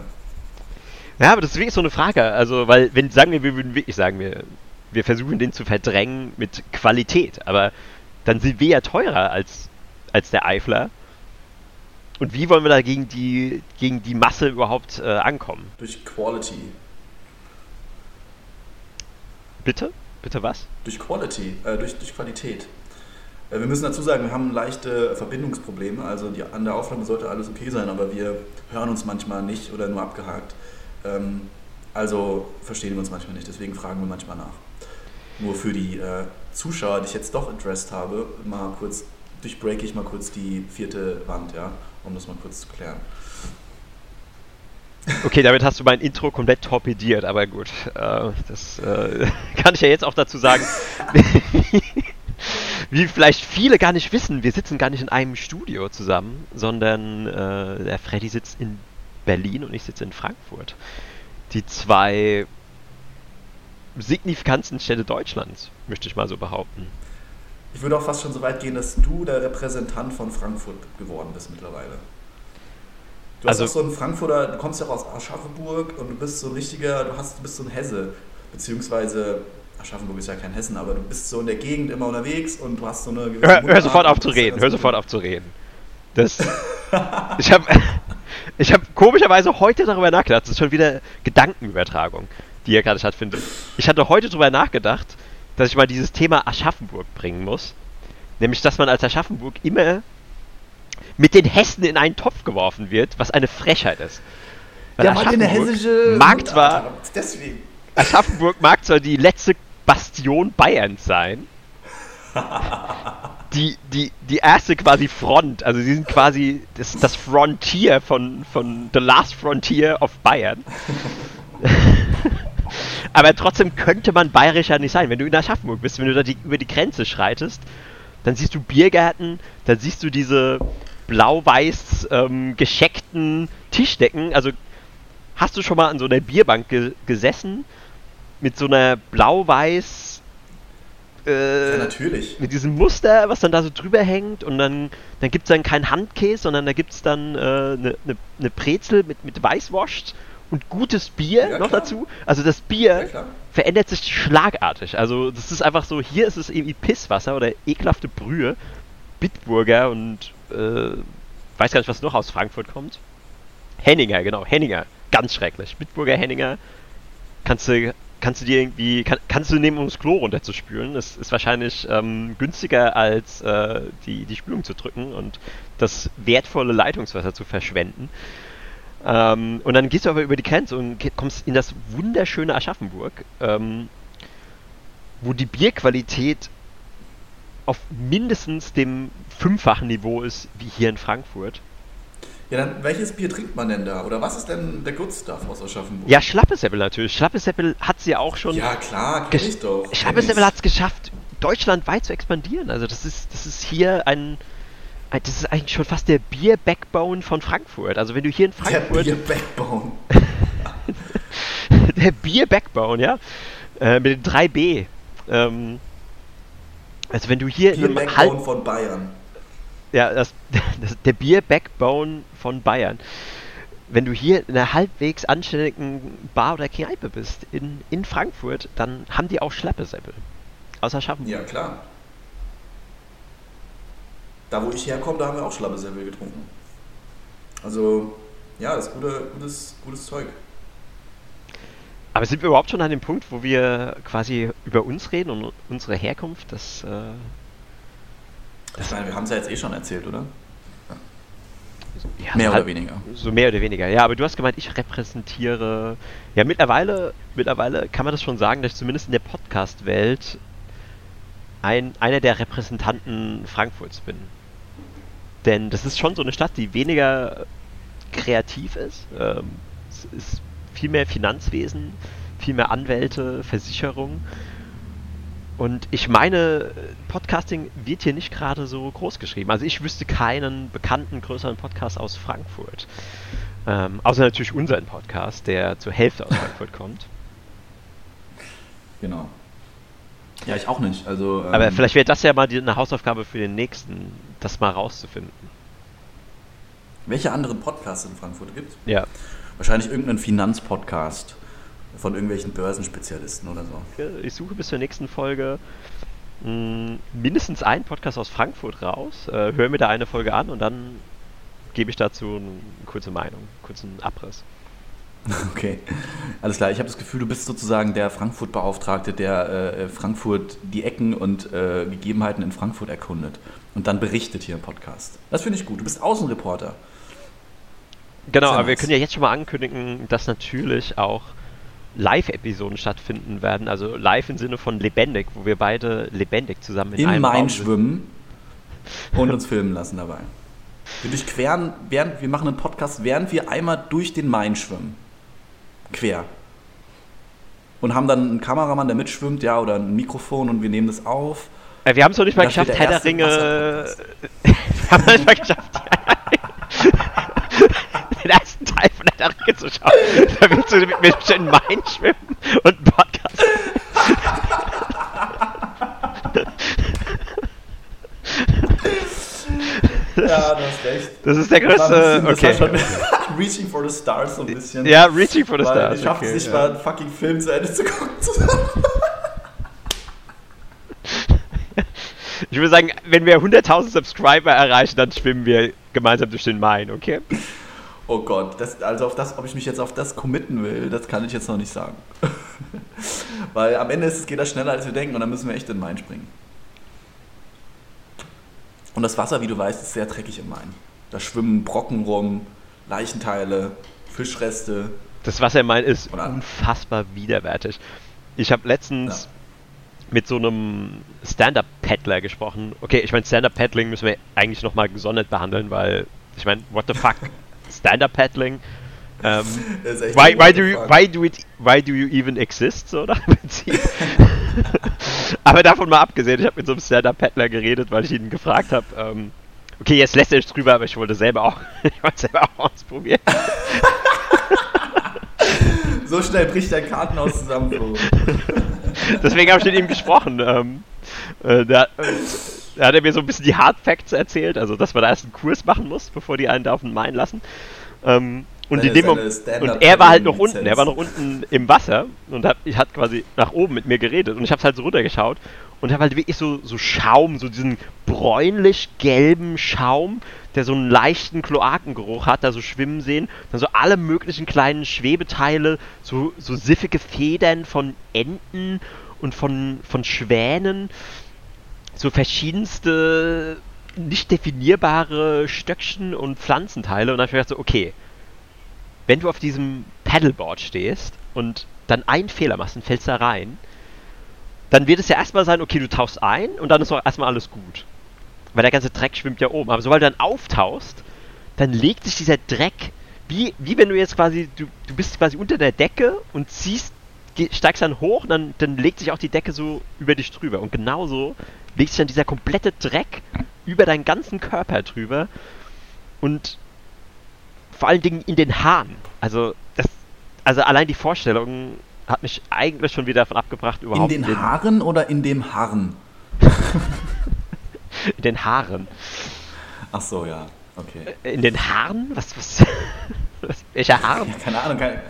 S3: Ja, aber deswegen ist so eine Frage. Also, weil, wenn, sagen wir, wir würden wirklich sagen, wir, wir versuchen den zu verdrängen mit Qualität, aber dann sind wir ja teurer als, als der Eifler. Und wie wollen wir da gegen die, gegen die Masse überhaupt äh, ankommen?
S4: Durch Quality.
S3: Bitte? Bitte was?
S4: Durch Quality, äh, durch, durch Qualität. Äh, wir müssen dazu sagen, wir haben leichte Verbindungsprobleme. Also die, an der Aufnahme sollte alles okay sein, aber wir hören uns manchmal nicht oder nur abgehakt. Ähm, also verstehen wir uns manchmal nicht, deswegen fragen wir manchmal nach. Nur für die äh, Zuschauer, die ich jetzt doch addressed habe, mal kurz durchbreake ich mal kurz die vierte Wand, ja, um das mal kurz zu klären.
S3: Okay, damit hast du mein Intro komplett torpediert, aber gut. Äh, das äh, kann ich ja jetzt auch dazu sagen. Wie vielleicht viele gar nicht wissen, wir sitzen gar nicht in einem Studio zusammen, sondern äh, der Freddy sitzt in Berlin und ich sitze in Frankfurt. Die zwei signifikantesten Städte Deutschlands, möchte ich mal so behaupten.
S4: Ich würde auch fast schon so weit gehen, dass du der Repräsentant von Frankfurt geworden bist mittlerweile. Du hast
S3: Also-
S4: auch so ein Frankfurter, du kommst ja auch aus Aschaffenburg und du bist so ein richtiger, du, hast, du bist so ein Hesse, beziehungsweise Aschaffenburg ist ja kein Hessen, aber du bist so in der Gegend immer unterwegs und du hast so eine gewisse
S3: Hör, hör sofort auf zu reden, hör sofort auf zu reden. Das, ich habe ich hab komischerweise heute darüber nachgedacht, das ist schon wieder Gedankenübertragung, die hier gerade stattfindet. Ich hatte heute darüber nachgedacht, dass ich mal dieses Thema Aschaffenburg bringen muss, Nämlich, dass man als Aschaffenburg immer mit den Hessen in einen Topf geworfen wird, was eine Frechheit ist. Weil
S4: Ja, eine hessische.
S3: mag zwar,
S4: Deswegen.
S3: Aschaffenburg mag zwar die letzte Bastion Bayerns sein, die, die, die erste quasi Front, also sie sind quasi das, das Frontier von, von The Last Frontier of Bayern. Aber trotzdem könnte man bayerischer nicht sein. Wenn du in Aschaffenburg bist, wenn du da die, über die Grenze schreitest, dann siehst du Biergärten, dann siehst du diese blau-weiß ähm, gescheckten Tischdecken. Also hast du schon mal an so einer Bierbank ge gesessen mit so einer blau-weiß äh,
S4: Ja, natürlich.
S3: mit diesem Muster, was dann da so drüber hängt und dann, dann gibt es dann keinen Handkäse, sondern da gibt es dann eine äh, ne, ne, ne Brezel mit, mit Weißwurst und gutes Bier
S4: Ja,
S3: noch
S4: klar.
S3: dazu. Also das Bier
S4: Ja,
S3: verändert sich schlagartig. Also das ist einfach so, hier ist es irgendwie Pisswasser oder ekelhafte Brühe, Bitburger und äh, weiß gar nicht, was noch aus Frankfurt kommt. Henninger, genau, Henninger. Ganz schrecklich. Bitburger Henninger kannst du, kannst du dir irgendwie, kann, kannst du nehmen, um das Klo runterzuspülen. Das ist wahrscheinlich ähm, günstiger als äh, die, die Spülung zu drücken und das wertvolle Leitungswasser zu verschwenden. Ähm, und dann gehst du aber über die Grenze und kommst in das wunderschöne Aschaffenburg, ähm, wo die Bierqualität auf mindestens dem fünffachen Niveau ist wie hier in Frankfurt.
S4: Ja, dann welches Bier trinkt man denn da? Oder was ist denn der Good Stuff aus Aschaffenburg?
S3: Ja, Schlappeseppel natürlich. Schlappeseppel hat sie ja auch schon.
S4: Ja, klar, kenn ich doch. ich.
S3: hat es geschafft, deutschlandweit zu expandieren. Also das ist, das ist hier ein, ein, das ist eigentlich schon fast der Bier-Backbone von Frankfurt. Also wenn du hier in
S4: Der
S3: Frankfurt
S4: Bier Backbone.
S3: der Bier-Backbone, ja, äh, mit den 3B. Ähm, also wenn du hier
S4: Bier
S3: in einem
S4: Backbone
S3: halb,
S4: von Bayern.
S3: Ja, das, das, der Bier-Backbone von Bayern. Wenn du hier in einer halbwegs anständigen Bar oder Kneipe bist in, in Frankfurt, dann haben die auch Schlappesäppel. Außer Schaffenburg.
S4: Ja, klar. Da, wo ich herkomme, da haben wir auch Schlabbesäbel getrunken. Also, ja, das ist gute, gutes, gutes Zeug.
S3: Aber sind wir überhaupt schon an dem Punkt, wo wir quasi über uns reden und unsere Herkunft? Das, äh,
S4: Ich meine, wir haben es ja jetzt eh schon erzählt, oder?
S3: ja,
S4: Mehr oder weniger.
S3: So mehr oder weniger. Ja, aber du hast gemeint, ich repräsentiere. Ja, mittlerweile, mittlerweile kann man das schon sagen, dass ich zumindest in der Podcast-Welt ein, einer der Repräsentanten Frankfurts bin. Denn das ist schon so eine Stadt, die weniger kreativ ist. Ähm, es ist viel mehr Finanzwesen, viel mehr Anwälte, Versicherung. Und ich meine, Podcasting wird hier nicht gerade so groß geschrieben. Also ich wüsste keinen bekannten größeren Podcast aus Frankfurt. Ähm, außer natürlich unseren Podcast, der zur Hälfte aus Frankfurt kommt.
S4: Genau. Ja, ich auch nicht. Also,
S3: Aber
S4: ähm,
S3: vielleicht wäre das ja mal die, eine Hausaufgabe für den nächsten, das mal rauszufinden.
S4: Welche anderen Podcasts in Frankfurt gibt
S3: Ja.
S4: Wahrscheinlich irgendeinen Finanzpodcast von irgendwelchen Börsenspezialisten oder so.
S3: Ich suche bis zur nächsten Folge mh, mindestens einen Podcast aus Frankfurt raus, äh, höre mir da eine Folge an und dann gebe ich dazu eine kurze Meinung, kurzen Abriss.
S4: Okay, alles klar. Ich habe das Gefühl, du bist sozusagen der Frankfurt-Beauftragte, der äh, Frankfurt die Ecken und äh, Gegebenheiten in Frankfurt erkundet und dann berichtet hier im Podcast. Das finde ich gut. Du bist Außenreporter.
S3: Genau, aber wir können ja jetzt schon mal ankündigen, dass natürlich auch Live-Episoden stattfinden werden. Also live im Sinne von lebendig, wo wir beide lebendig zusammen in
S4: Im
S3: einem
S4: Main
S3: Raum
S4: schwimmen und uns filmen lassen dabei. Wir durchqueren, während, wir machen einen Podcast, während wir einmal durch den Main schwimmen. Quer. Und haben dann einen Kameramann, der mitschwimmt, ja, oder ein Mikrofon und wir nehmen das auf.
S3: Äh, wir haben es noch nicht mal geschafft, Herr der Ringe. Wir haben noch nicht mal geschafft, Teil von der Ringe zu schauen. Da willst du mit mir schön in Main schwimmen und einen Podcast.
S4: Ja, du hast recht.
S3: Das ist der größte. Okay.
S4: Reaching for the Stars so ein bisschen.
S3: Ja, Reaching for the Stars.
S4: ich schaffe
S3: okay,
S4: es nicht
S3: ja.
S4: mal, einen fucking Film zu Ende zu gucken.
S3: Ich würde sagen, wenn wir 100.000 Subscriber erreichen, dann schwimmen wir gemeinsam durch den Main, okay?
S4: Oh Gott, das, also auf das, ob ich mich jetzt auf das committen will, das kann ich jetzt noch nicht sagen. Weil am Ende ist es, geht das schneller, als wir denken und dann müssen wir echt in den Main springen. Und das Wasser, wie du weißt, ist sehr dreckig im Main. Da schwimmen Brocken rum, Leichenteile, Fischreste.
S3: Das Wasser im Main ist
S4: Oder-
S3: unfassbar widerwärtig. Ich habe letztens mit so einem Stand-Up-Paddler gesprochen. Okay, ich meine, Stand-Up-Paddling müssen wir eigentlich nochmal gesondert behandeln, weil, ich meine, what the fuck? Stand-Up-Paddling? Ähm,
S4: ist echt
S3: why, why, do you, why, do it, why do you even exist? So, oder? Aber davon mal abgesehen, ich habe mit so einem Stand-Up-Paddler geredet, weil ich ihn gefragt habe, ähm, okay, jetzt lässt er sich drüber, aber ich wollte selber auch, ich wollte selber auch ausprobieren.
S4: So schnell bricht dein Kartenhaus zusammen.
S3: Deswegen habe ich mit ihm gesprochen. Ähm, äh, da, äh, da hat er mir so ein bisschen die Hard Facts erzählt, also dass man da erst einen Kurs machen muss, bevor die einen da auf den Main lassen. Ähm, und,
S4: Seine-
S3: in dem
S4: seine
S3: und er war halt noch unten, er war noch unten im Wasser und hat, hat quasi nach oben mit mir geredet und ich habe halt so runtergeschaut und habe halt wirklich so, so Schaum, so diesen bräunlich-gelben Schaum, der so einen leichten Kloakengeruch hat, da so schwimmen sehen. Dann so alle möglichen kleinen Schwebeteile, so, so siffige Federn von Enten und von, von Schwänen, so verschiedenste nicht definierbare Stöckchen und Pflanzenteile und dann habe ich mir gedacht, so, okay, wenn du auf diesem Paddleboard stehst und dann einen Fehler machst und fällst da rein, dann wird es ja erstmal sein, okay, du tauchst ein und dann ist auch erstmal alles gut. Weil der ganze Dreck schwimmt ja oben. Aber sobald du dann auftauchst, dann legt sich dieser Dreck, wie, wie wenn du jetzt quasi, du, du bist quasi unter der Decke und ziehst, steigst dann hoch, dann, dann legt sich auch die Decke so über dich drüber. Und genauso legt sich dann dieser komplette Dreck über deinen ganzen Körper drüber. Und vor allen Dingen in den Haaren. Also, das, also allein die Vorstellung hat mich eigentlich schon wieder davon abgebracht,
S4: In
S3: überhaupt
S4: den Haaren oder in dem Harren?
S3: in den Haaren.
S4: Ach so, ja. Okay.
S3: In den Haaren? Was, was, was welcher Haaren?
S4: Ja, keine Ahnung, keine,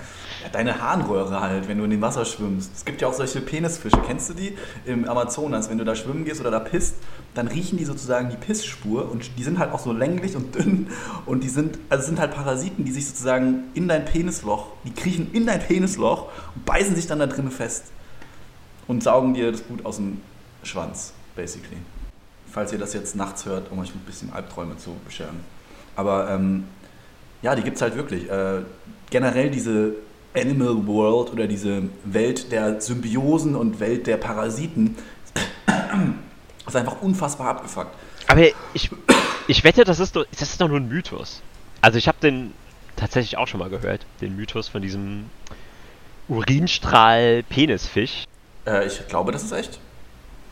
S4: deine Harnröhre halt, wenn du in dem Wasser schwimmst. Es gibt ja auch solche Penisfische. Kennst du die im Amazonas? Wenn du da schwimmen gehst oder da pisst, dann riechen die sozusagen die Pissspur und die sind halt auch so länglich und dünn und die sind, also sind halt Parasiten, die sich sozusagen in dein Penisloch, die kriechen in dein Penisloch und beißen sich dann da drinnen fest und saugen dir das Blut aus dem Schwanz, basically. Falls ihr das jetzt nachts hört, um euch ein bisschen Albträume zu bescheren. Aber ähm, ja, die gibt es halt wirklich. Äh, generell diese Animal World oder diese Welt der Symbiosen und Welt der Parasiten ist einfach unfassbar abgefuckt.
S3: Aber ich, ich wette, das ist, doch, das ist doch nur ein Mythos. Also ich habe den tatsächlich auch schon mal gehört, den Mythos von diesem Urinstrahl-Penisfisch.
S4: Äh, ich glaube, das ist echt.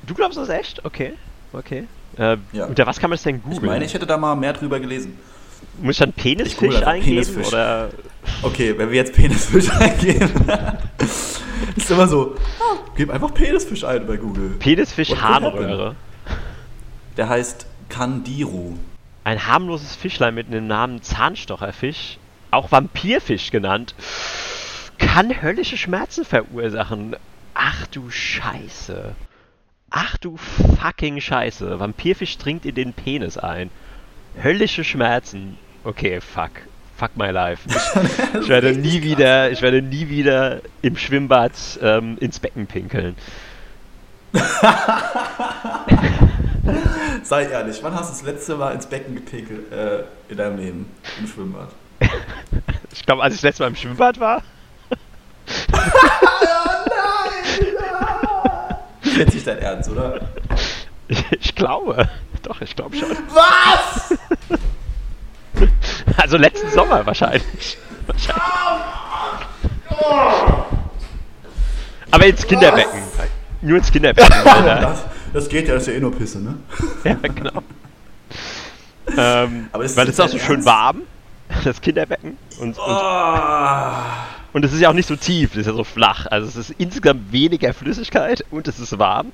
S3: Du glaubst das echt? Okay, okay. Äh,
S4: Ja.
S3: Unter was kann man das denn googeln?
S4: Ich meine, ich hätte da mal mehr drüber gelesen.
S3: Muss ich dann
S4: Ich
S3: Penisfisch
S4: einfach
S3: eingeben?
S4: Penisfisch.
S3: Oder
S4: Okay, wenn wir jetzt Penisfisch eingeben, ist immer so, ah, gib einfach Penisfisch ein bei Google.
S3: Penisfisch? Harnröhre.
S4: Der heißt Kandiru.
S3: Ein harmloses Fischlein mit dem Namen Zahnstocherfisch, auch Vampirfisch genannt, kann höllische Schmerzen verursachen. Ach du Scheiße. Ach du fucking Scheiße. Vampirfisch dringt in den Penis ein. Höllische Schmerzen. Okay, fuck. Fuck my life. Ich, ich werde nie wieder, ich werde nie wieder im Schwimmbad ähm, ins Becken pinkeln.
S4: Sei ehrlich, wann hast du das letzte Mal ins Becken gepinkelt äh, in deinem Leben? Im Schwimmbad?
S3: Ich glaube, als ich das letzte Mal im Schwimmbad war,
S4: Jetzt nicht dein Ernst, oder?
S3: ich, ich glaube. Doch, ich glaube schon.
S4: Was?
S3: Also letzten Sommer wahrscheinlich. wahrscheinlich. Aber ins Kinderbecken. Nur ins Kinderbecken.
S4: Das, das geht ja, das ist ja eh nur Pisse, ne?
S3: ja, genau. Ähm,
S4: Aber ist
S3: weil es ist auch so schön warm, das Kinderbecken. Und, und,
S4: Ah.
S3: und es ist ja auch nicht so tief, es ist ja so flach. Also es ist insgesamt weniger Flüssigkeit und es ist warm.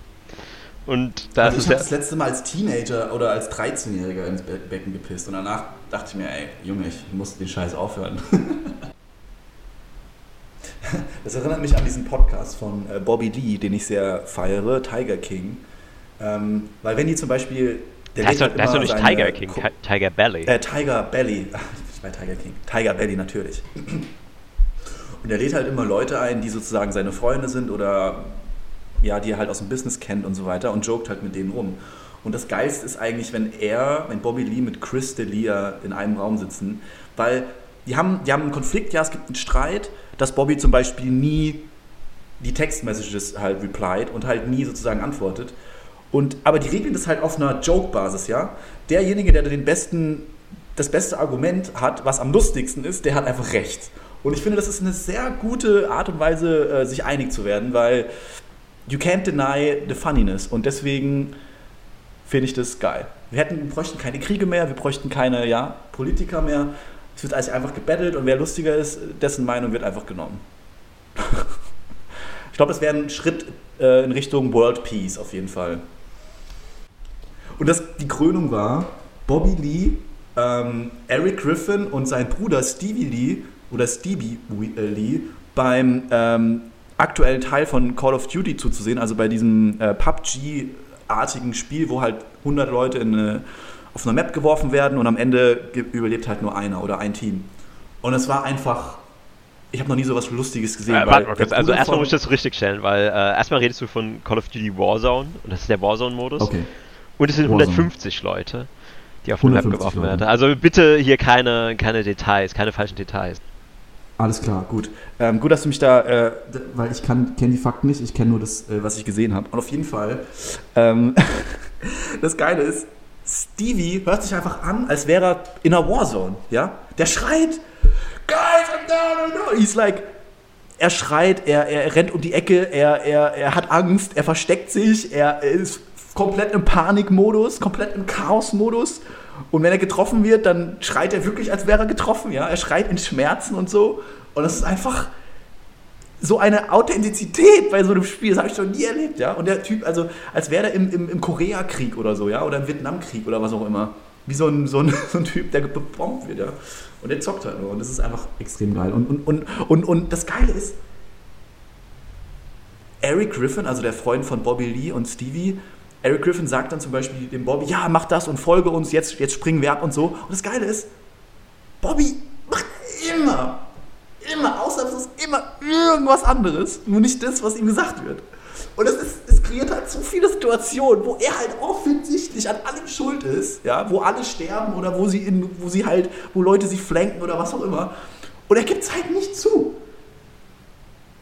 S3: Und da
S4: Also
S3: ist
S4: ich habe das letzte Mal als Teenager oder als 13-Jähriger ins Be Becken gepisst und danach dachte ich mir, ey, Junge, ich muss den Scheiß aufhören. Das erinnert mich an diesen Podcast von äh, Bobby Lee, den ich sehr feiere, Tiger King. Ähm, weil wenn die zum Beispiel... Der
S3: Da ist doch, da ist doch
S4: immer
S3: nicht Tiger King,
S4: Ko-
S3: Ti- Tiger Belly.
S4: Äh, Tiger Belly. Ach, ich meine Tiger King. Tiger Belly natürlich. Und er lädt halt immer Leute ein, die sozusagen seine Freunde sind oder ja, die er halt aus dem Business kennt und so weiter und joked halt mit denen rum. Und das Geilste ist eigentlich, wenn er, wenn Bobby Lee mit Chris D'Elia in einem Raum sitzen, weil die haben, die haben einen Konflikt, ja, es gibt einen Streit, dass Bobby zum Beispiel nie die Textmessages halt replied und halt nie sozusagen antwortet. Und, aber die regeln das halt auf einer Joke-Basis, ja. Derjenige, der den besten, das beste Argument hat, was am lustigsten ist, der hat einfach recht. Und ich finde, das ist eine sehr gute Art und Weise, äh, sich einig zu werden, weil you can't deny the funniness. Und deswegen finde ich das geil. Wir, hätten, wir bräuchten keine Kriege mehr, wir bräuchten keine ja, Politiker mehr. Es wird alles einfach gebettelt und wer lustiger ist, dessen Meinung wird einfach genommen. ich glaube, es wäre ein Schritt äh, in Richtung World Peace auf jeden Fall. Und das, die Krönung war Bobby Lee, ähm, Eric Griffin und sein Bruder Stevie Lee oder Stevie Lee beim ähm, aktuellen Teil von Call of Duty zuzusehen, also bei diesem äh, PUBG-artigen Spiel, wo halt 100 Leute in eine, auf einer Map geworfen werden und am Ende überlebt halt nur einer oder ein Team. Und es war einfach ich habe noch nie so was Lustiges gesehen. Äh,
S3: warte mal kurz. Also erstmal muss ich das richtig stellen, weil äh, erstmal redest du von Call of Duty Warzone und das ist der Warzone-Modus. Okay. Und es sind Warzone. 150 Leute, die auf eine Map geworfen werden. Also bitte hier keine, keine Details, keine falschen Details.
S4: Alles klar, gut. Ähm, gut, dass du mich da, äh, weil ich kenne die Fakten nicht, ich kenne nur das, äh, was ich gesehen habe. Und auf jeden Fall, ähm, das Geile ist, Stevie hört sich einfach an, als wäre er in einer Warzone, ja? Der schreit, Guys, I'm down, I'm down. He's like, er schreit, er, er rennt um die Ecke, er, er, er hat Angst, er versteckt sich, er ist komplett im Panikmodus, komplett im Chaosmodus. Und wenn er getroffen wird, dann schreit er wirklich, als wäre er getroffen. Ja? Er schreit in Schmerzen und so. Und das ist einfach so eine Authentizität bei so einem Spiel. Das habe ich noch nie erlebt. Ja? Und der Typ, also als wäre er im, im, im Koreakrieg oder so, ja, oder im Vietnamkrieg oder was auch immer. Wie so ein, so ein, so ein Typ, der gebombt wird. Ja? Und der zockt halt nur. Und das ist einfach extrem geil. Und, und, und, und, und das Geile ist, Eric Griffin, also der Freund von Bobby Lee und Stevie, Eric Griffin sagt dann zum Beispiel dem Bobby, ja, mach das und folge uns, jetzt, jetzt springen wir ab und so. Und das Geile ist, Bobby macht immer, immer, ausnahmslos immer irgendwas anderes, nur nicht das, was ihm gesagt wird. Und es, ist, es kreiert halt so viele Situationen, wo er halt offensichtlich an allem schuld ist, ja, wo alle sterben oder wo sie, in, wo sie halt, wo Leute sich flanken oder was auch immer. Und er gibt es halt nicht zu.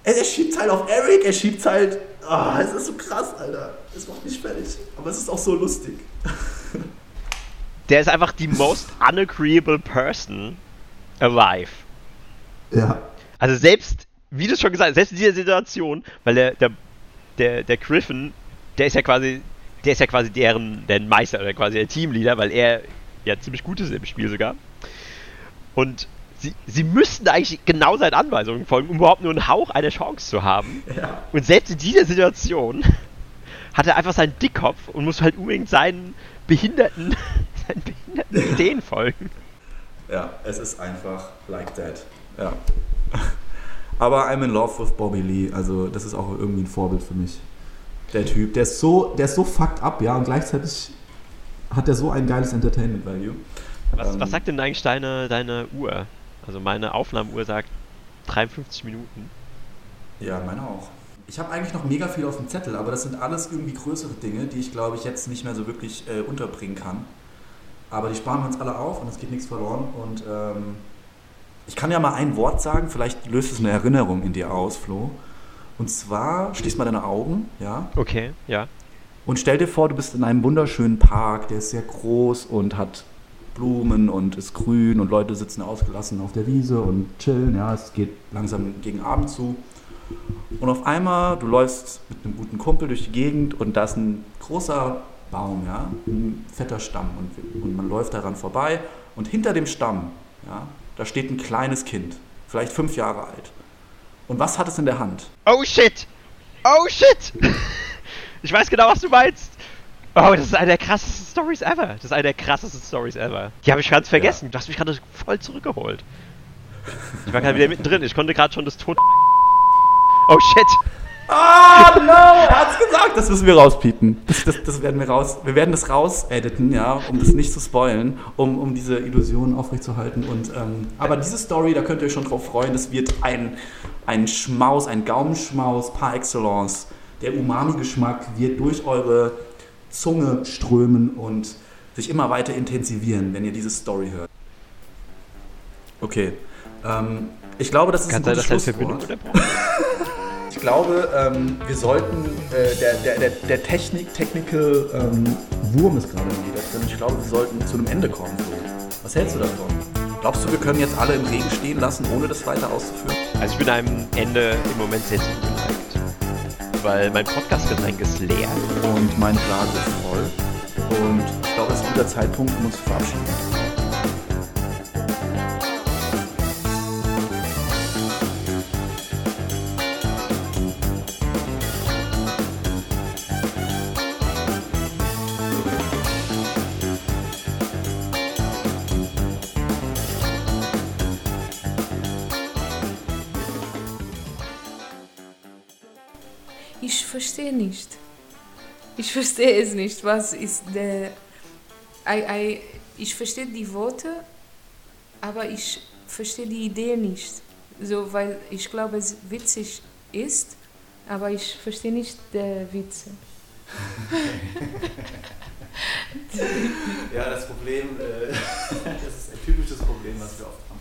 S4: Er, er schiebt es halt auf Eric, er schiebt es halt. Oh, es ist so krass, Alter. Es macht mich fertig. Aber es ist auch so lustig.
S3: Der ist einfach die most unagreeable person alive.
S4: Ja.
S3: Also selbst, wie du schon gesagt hast, selbst in dieser Situation, weil der, der, der, der Griffin, der ist ja quasi, der ist ja quasi deren, deren Meister oder quasi der Teamleader, weil er ja ziemlich gut ist im Spiel sogar. Und sie, sie müssten eigentlich genau seinen Anweisungen folgen, um überhaupt nur einen Hauch einer Chance zu haben. Ja. Und selbst in dieser Situation hat er einfach seinen Dickkopf und muss halt unbedingt seinen behinderten, seinen behinderten Ideen folgen.
S4: Ja, es ist einfach like that. Ja. Aber I'm in love with Bobby Lee. Also, das ist auch irgendwie ein Vorbild für mich. Der Typ, der ist so, der ist so fucked up, ja, und gleichzeitig hat er so ein geiles Entertainment Value.
S3: Was, ähm, was sagt denn eigentlich deine, deine Uhr? Also meine Aufnahmeuhr sagt 53 Minuten.
S4: Ja, meine auch. Ich habe eigentlich noch mega viel auf dem Zettel, aber das sind alles irgendwie größere Dinge, die ich glaube ich jetzt nicht mehr so wirklich äh, unterbringen kann. Aber die sparen wir uns alle auf und es geht nichts verloren. Und ähm, ich kann ja mal ein Wort sagen, vielleicht löst es eine Erinnerung in dir aus, Flo. Und zwar, schließ mal deine Augen, ja?
S3: Okay, ja.
S4: Und stell dir vor, du bist in einem wunderschönen Park, der ist sehr groß und hat Blumen und ist grün und Leute sitzen ausgelassen auf der Wiese und chillen. Ja, es geht langsam gegen Abend zu. Und auf einmal, du läufst mit einem guten Kumpel durch die Gegend und da ist ein großer Baum, ja, ein fetter Stamm und, und man läuft daran vorbei und hinter dem Stamm, ja, da steht ein kleines Kind, vielleicht fünf Jahre alt. Und was hat es in der Hand?
S3: Oh shit! Oh shit! Ich weiß genau, was du meinst. Oh, das ist eine der krassesten Stories ever. Das ist eine der krassesten Stories ever. Die habe ich ganz vergessen. Ja. Du hast mich gerade voll zurückgeholt. Ich war gerade wieder mittendrin. Ich konnte gerade schon das Ton. Oh shit.
S4: Ah, oh, no! Er hat's gesagt. Das müssen wir rauspiepen. Das, das, das, werden wir raus. Wir werden das rausediten, ja, um das nicht zu spoilen, um, um diese Illusion aufrechtzuerhalten. Und, ähm, aber diese Story, da könnt ihr euch schon drauf freuen. Das wird ein, ein Schmaus, ein Gaumenschmaus par excellence. Der Umami-Geschmack wird durch eure Zunge strömen und sich immer weiter intensivieren, wenn ihr diese Story hört. Okay. Ähm, ich glaube, das ist
S3: Kann
S4: ein
S3: sein,
S4: gutes
S3: deine Verbindung
S4: Schlusswort. Ich glaube, ähm, wir sollten, äh, der, der, der, der Technik, Technical ähm, Wurm ist gerade wieder drin. Ich glaube, wir sollten zu einem Ende kommen. Was hältst du davon? Glaubst du, wir können jetzt alle im Regen stehen lassen, ohne das weiter auszuführen?
S3: Also ich bin einem Ende im Moment sehr zugeneigt. Weil mein Podcast-Getränk ist leer.
S4: Und meine Blase ist voll. Und ich glaube, es ist ein guter Zeitpunkt, um uns zu verabschieden.
S2: Ich verstehe es nicht. Was ist der. I, I, ich verstehe die Worte, aber ich verstehe die Idee nicht. So, weil ich glaube, es witzig ist, aber ich verstehe nicht der Witze.
S4: Ja, das Problem, äh, das ist ein typisches Problem, was wir oft haben.